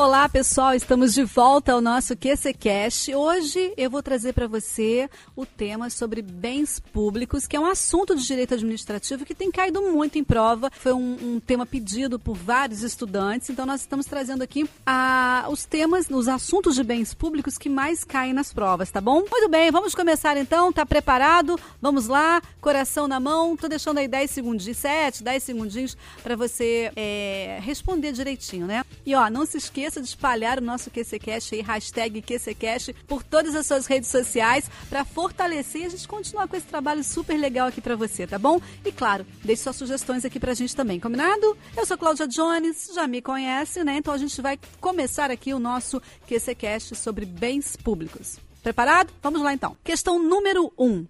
Olá, pessoal, estamos de volta ao nosso QCcast. Hoje eu vou trazer para você o tema sobre bens públicos, que é um assunto de direito administrativo que tem caído muito em prova. Foi um, um tema pedido por vários estudantes, então nós estamos trazendo aqui a, os temas, os assuntos de bens públicos que mais caem nas provas, tá bom? Muito bem, vamos começar então. Tá preparado? Vamos lá, coração na mão. Tô deixando aí 10 segundinhos, 7, 10 segundinhos para você é, responder direitinho, né? E ó, não se esqueça esqueça de espalhar o nosso QCCast aí, hashtag QCCast, por todas as suas redes sociais, para fortalecer e a gente continuar com esse trabalho super legal aqui para você, tá bom? E claro, deixe suas sugestões aqui pra gente também, combinado? Eu sou Cláudia Jones, já me conhece, né? Então a gente vai começar aqui o nosso QCCast sobre bens públicos. Preparado? Vamos lá então. Questão número 1. Um.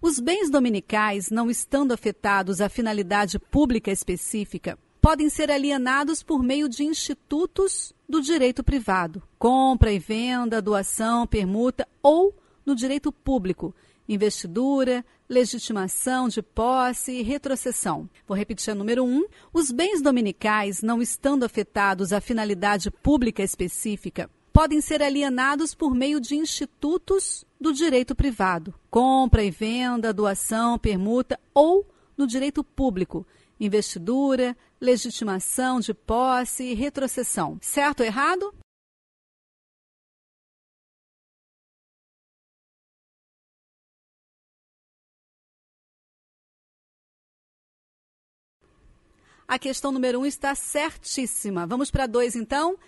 Os bens dominicais, não estando afetados à finalidade pública específica, podem ser alienados por meio de institutos do direito privado, compra e venda, doação, permuta ou no direito público, investidura, legitimação de posse e retrocessão. Vou repetir a número 1. Um, os bens dominicais, não estando afetados à finalidade pública específica, podem ser alienados por meio de institutos do direito privado, compra e venda, doação, permuta ou no direito público, investidura, legitimação de posse e retrocessão. Certo ou errado? A questão número um está certíssima. Vamos para dois, então?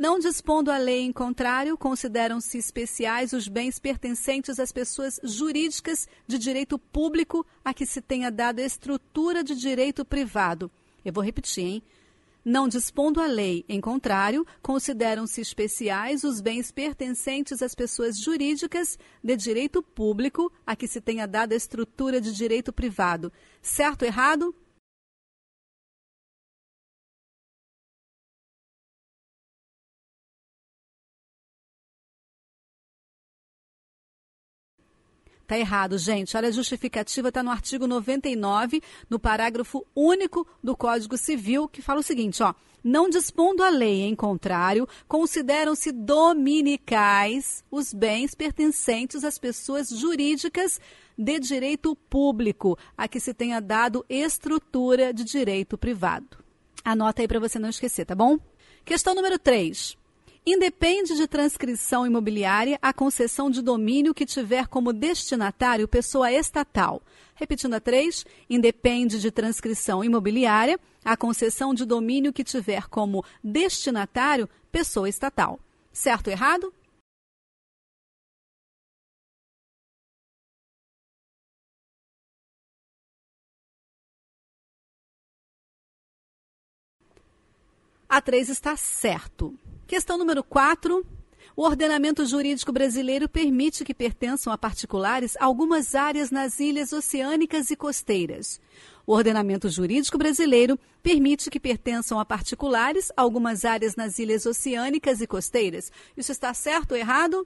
Não dispondo a lei em contrário, consideram-se especiais os bens pertencentes às pessoas jurídicas de direito público a que se tenha dado estrutura de direito privado. Eu vou repetir, hein? Não dispondo a lei, em contrário, consideram-se especiais os bens pertencentes às pessoas jurídicas de direito público a que se tenha dado estrutura de direito privado. Certo ou errado? Tá errado, gente. Olha, a justificativa está no artigo 99, no parágrafo único do Código Civil, que fala o seguinte, ó. Não dispondo a lei em contrário, consideram-se dominicais os bens pertencentes às pessoas jurídicas de direito público, a que se tenha dado estrutura de direito privado. Anota aí para você não esquecer, tá bom? Questão número 3. Independe de transcrição imobiliária a concessão de domínio que tiver como destinatário pessoa estatal. Repetindo a três, independe de transcrição imobiliária a concessão de domínio que tiver como destinatário pessoa estatal. Certo ou errado? A 3 está certo. Questão número 4. O ordenamento jurídico brasileiro permite que pertençam a particulares algumas áreas nas ilhas oceânicas e costeiras. O ordenamento jurídico brasileiro permite que pertençam a particulares algumas áreas nas ilhas oceânicas e costeiras. Isso está certo ou errado?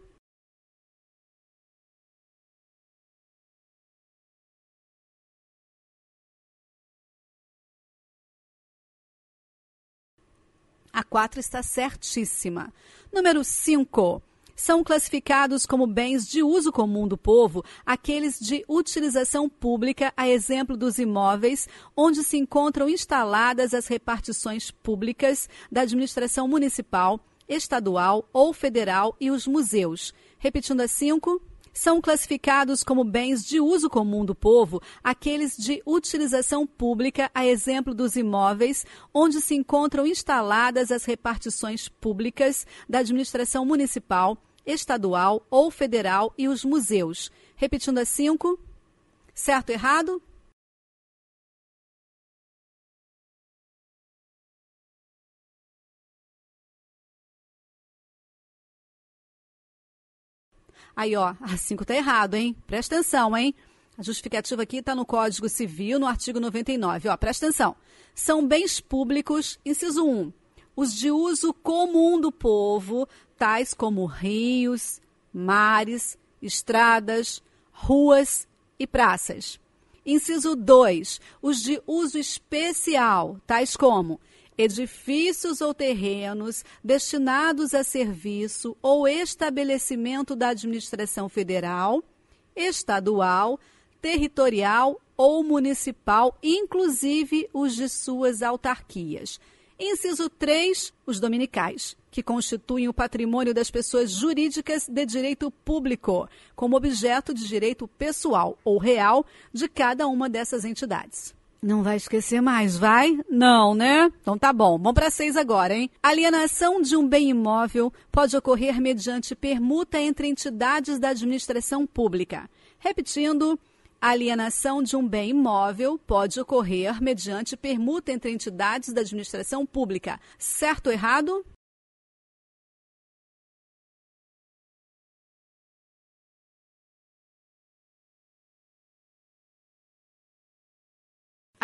A 4 está certíssima. Número 5. São classificados como bens de uso comum do povo aqueles de utilização pública, a exemplo dos imóveis, onde se encontram instaladas as repartições públicas da administração municipal, estadual ou federal e os museus. Repetindo a 5 são classificados como bens de uso comum do povo aqueles de utilização pública, a exemplo dos imóveis, onde se encontram instaladas as repartições públicas da administração municipal, estadual ou federal e os museus. Repetindo a cinco. Certo errado? Aí, ó, a 5 tá errado, hein? Presta atenção, hein? A justificativa aqui está no Código Civil, no artigo 99. Ó, presta atenção. São bens públicos, inciso 1, os de uso comum do povo, tais como rios, mares, estradas, ruas e praças. Inciso 2. Os de uso especial, tais como edifícios ou terrenos destinados a serviço ou estabelecimento da administração federal, estadual, territorial ou municipal, inclusive os de suas autarquias. Inciso 3, os dominicais, que constituem o patrimônio das pessoas jurídicas de direito público, como objeto de direito pessoal ou real de cada uma dessas entidades. Não vai esquecer mais, vai? Não, né? Então tá bom. Vamos para seis agora, hein? Alienação de um bem imóvel pode ocorrer mediante permuta entre entidades da administração pública. Repetindo, alienação de um bem imóvel pode ocorrer mediante permuta entre entidades da administração pública. Certo ou errado?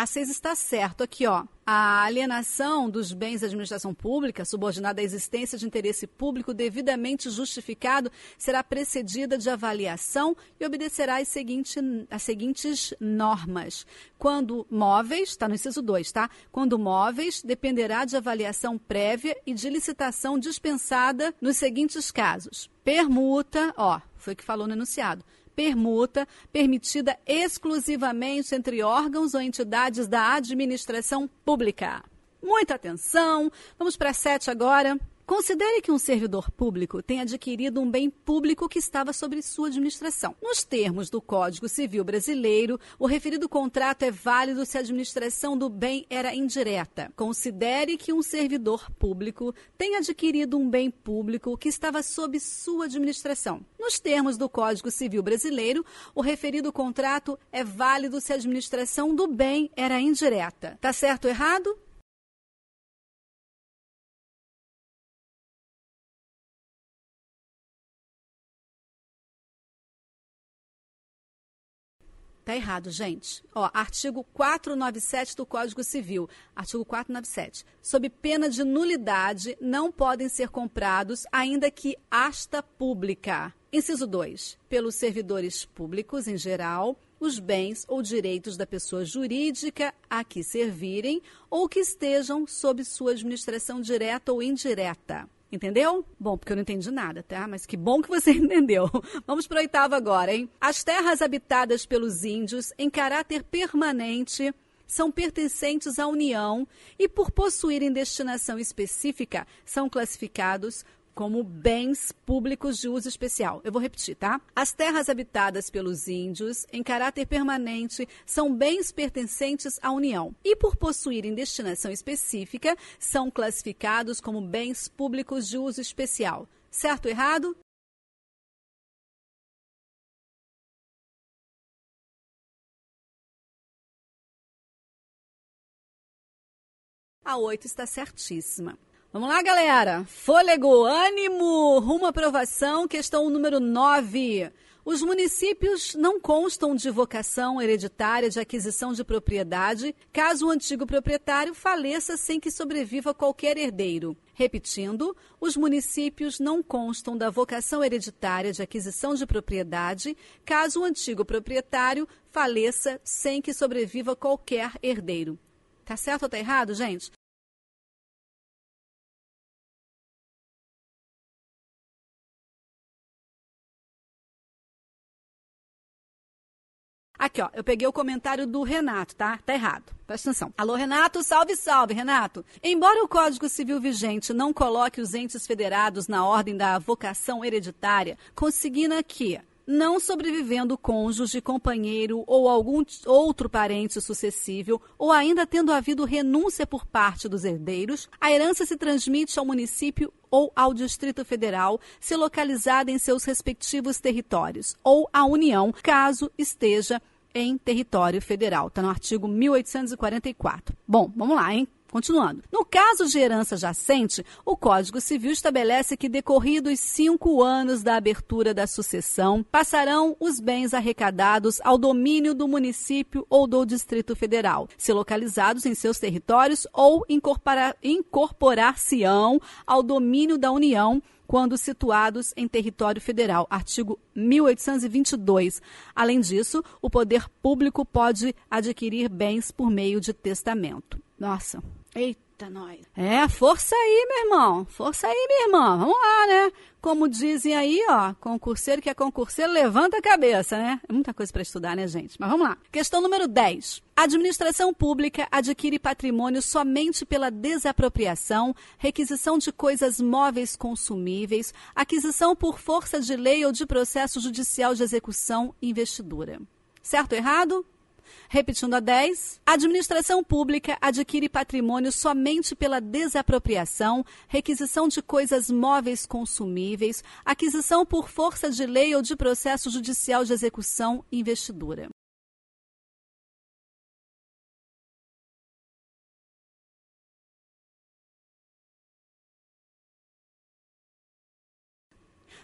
A 6 está certo aqui, ó. A alienação dos bens da administração pública, subordinada à existência de interesse público devidamente justificado, será precedida de avaliação e obedecerá às, seguinte, às seguintes normas. Quando móveis, está no inciso 2, tá? Quando móveis, dependerá de avaliação prévia e de licitação dispensada nos seguintes casos. Permuta, ó, foi o que falou no enunciado permuta permitida exclusivamente entre órgãos ou entidades da administração pública. Muita atenção. Vamos para sete agora. Considere que um servidor público tem adquirido um bem público que estava sob sua administração. Nos termos do Código Civil Brasileiro, o referido contrato é válido se a administração do bem era indireta. Considere que um servidor público tem adquirido um bem público que estava sob sua administração. Nos termos do Código Civil Brasileiro, o referido contrato é válido se a administração do bem era indireta. Tá certo ou errado? Tá errado, gente. Ó, artigo 497 do Código Civil. Artigo 497. Sob pena de nulidade, não podem ser comprados, ainda que asta pública. Inciso 2. Pelos servidores públicos em geral, os bens ou direitos da pessoa jurídica a que servirem ou que estejam sob sua administração direta ou indireta. Entendeu? Bom, porque eu não entendi nada, tá? Mas que bom que você entendeu. Vamos para o oitavo agora, hein? As terras habitadas pelos índios em caráter permanente são pertencentes à União e, por possuírem destinação específica, são classificados como bens públicos de uso especial. Eu vou repetir, tá? As terras habitadas pelos índios, em caráter permanente, são bens pertencentes à União e, por possuírem destinação específica, são classificados como bens públicos de uso especial. Certo ou errado? A 8 está certíssima. Vamos lá, galera. Fôlego, ânimo, rumo à aprovação. Questão número 9. Os municípios não constam de vocação hereditária de aquisição de propriedade caso o antigo proprietário faleça sem que sobreviva qualquer herdeiro. Repetindo, os municípios não constam da vocação hereditária de aquisição de propriedade caso o antigo proprietário faleça sem que sobreviva qualquer herdeiro. Tá certo ou tá errado, gente? Aqui, ó, eu peguei o comentário do Renato, tá? Tá errado. Presta atenção. Alô, Renato, salve, salve, Renato. Embora o Código Civil vigente não coloque os entes federados na ordem da vocação hereditária, consigna que não sobrevivendo cônjuge, companheiro ou algum outro parente sucessível, ou ainda tendo havido renúncia por parte dos herdeiros, a herança se transmite ao município ou ao Distrito Federal, se localizada em seus respectivos territórios, ou à União, caso esteja em território federal. Está no artigo 1844. Bom, vamos lá, hein? Continuando. No caso de herança jacente, o Código Civil estabelece que, decorridos cinco anos da abertura da sucessão, passarão os bens arrecadados ao domínio do município ou do Distrito Federal, se localizados em seus territórios ou incorporar-se-ão ao domínio da União quando situados em território federal. Artigo 1822. Além disso, o poder público pode adquirir bens por meio de testamento. Nossa, Eita, nós. É, força aí, meu irmão. Força aí, minha irmã. Vamos lá, né? Como dizem aí, ó, concurseiro que é concurseiro, levanta a cabeça, né? É muita coisa para estudar, né, gente? Mas vamos lá. Questão número 10. A administração pública adquire patrimônio somente pela desapropriação, requisição de coisas móveis consumíveis, aquisição por força de lei ou de processo judicial de execução investidura. Certo ou errado? Repetindo a 10, a administração pública adquire patrimônio somente pela desapropriação, requisição de coisas móveis consumíveis, aquisição por força de lei ou de processo judicial de execução investidura.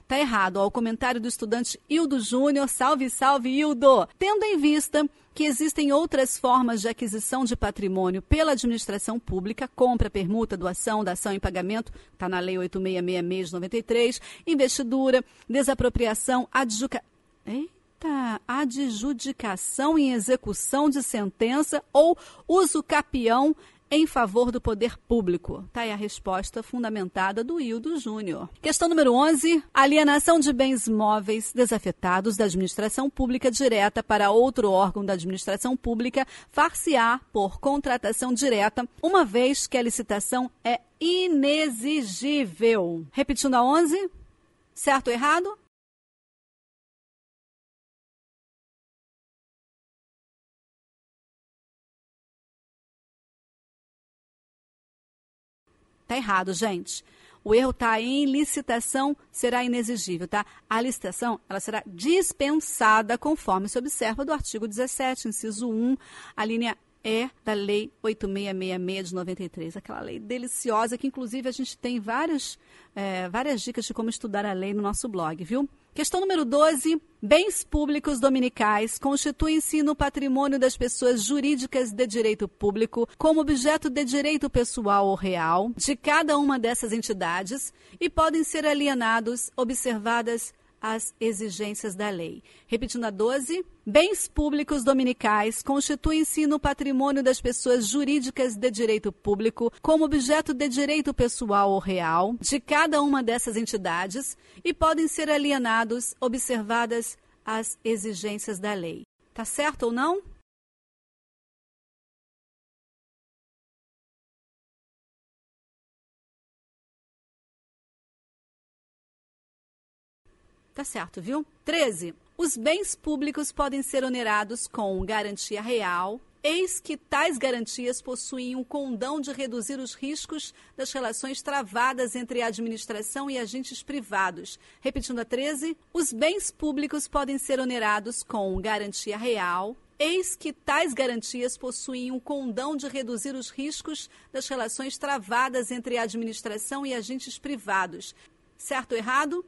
Tá errado. Ó, o comentário do estudante Hildo Júnior. Salve, salve, Hildo! Tendo em vista que existem outras formas de aquisição de patrimônio pela administração pública, compra, permuta, doação, dação em pagamento, está na Lei 8666 de 93, investidura, desapropriação, adjudicação. Eita, adjudicação em execução de sentença ou uso capião em favor do poder público? Está aí a resposta fundamentada do Hildo Júnior. Questão número 11. Alienação de bens móveis desafetados da administração pública direta para outro órgão da administração pública far-se-á por contratação direta, uma vez que a licitação é inexigível. Repetindo a 11. Certo ou errado? Tá errado, gente. O erro está em licitação, será inexigível, tá? A licitação, ela será dispensada conforme se observa do artigo 17, inciso 1, a linha E da Lei 8666 de 93, aquela lei deliciosa que, inclusive, a gente tem vários, é, várias dicas de como estudar a lei no nosso blog, viu? Questão número 12. Bens públicos dominicais constituem-se no patrimônio das pessoas jurídicas de direito público como objeto de direito pessoal ou real de cada uma dessas entidades e podem ser alienados, observadas as exigências da lei. Repetindo a 12, bens públicos dominicais constituem-se no patrimônio das pessoas jurídicas de direito público como objeto de direito pessoal ou real de cada uma dessas entidades e podem ser alienados, observadas as exigências da lei. Tá certo ou não? Tá certo, viu? 13. Os bens públicos podem ser onerados com garantia real, eis que tais garantias possuem um condão de reduzir os riscos das relações travadas entre a administração e agentes privados. Repetindo a 13, os bens públicos podem ser onerados com garantia real, eis que tais garantias possuem um condão de reduzir os riscos das relações travadas entre a administração e agentes privados. Certo ou errado?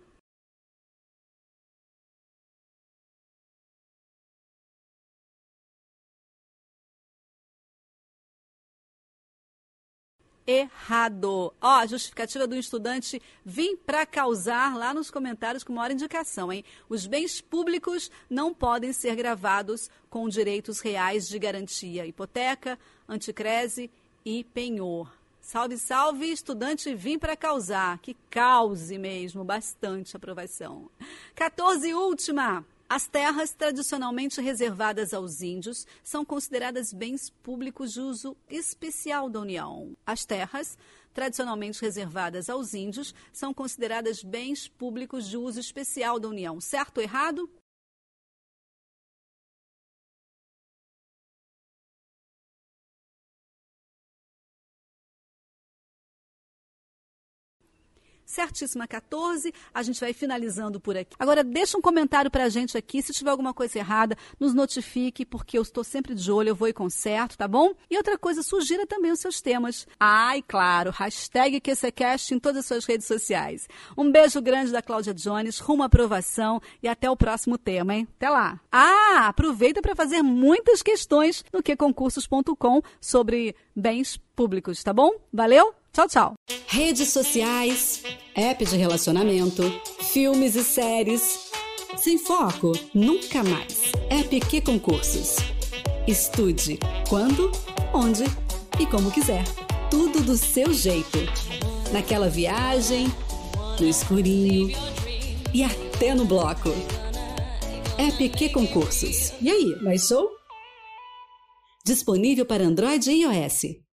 Errado. Ó, a justificativa do estudante vim para causar lá nos comentários com maior indicação, hein? Os bens públicos não podem ser gravados com direitos reais de garantia, hipoteca, anticrese e penhor. Salve, salve, estudante vim para causar. Que cause mesmo, bastante aprovação. 14, última. As terras tradicionalmente reservadas aos índios são consideradas bens públicos de uso especial da União. As terras tradicionalmente reservadas aos índios são consideradas bens públicos de uso especial da União. Certo ou errado? Certíssima 14. A gente vai finalizando por aqui. Agora, deixa um comentário pra gente aqui. Se tiver alguma coisa errada, nos notifique, porque eu estou sempre de olho, eu vou e conserto, tá bom? E outra coisa, sugira também os seus temas. Ah, claro, hashtag QCCast em todas as suas redes sociais. Um beijo grande da Cláudia Jones, rumo à aprovação e até o próximo tema, hein? Até lá. Ah, aproveita para fazer muitas questões no queconcursos.com sobre bens públicos, tá bom? Valeu? Tchau, tchau. Redes sociais, app de relacionamento, filmes e séries. Sem foco, nunca mais. App Que Concursos. Estude quando, onde e como quiser. Tudo do seu jeito. Naquela viagem, no escurinho e até no bloco. App Que Concursos. E aí, mais show? Disponível para Android e iOS.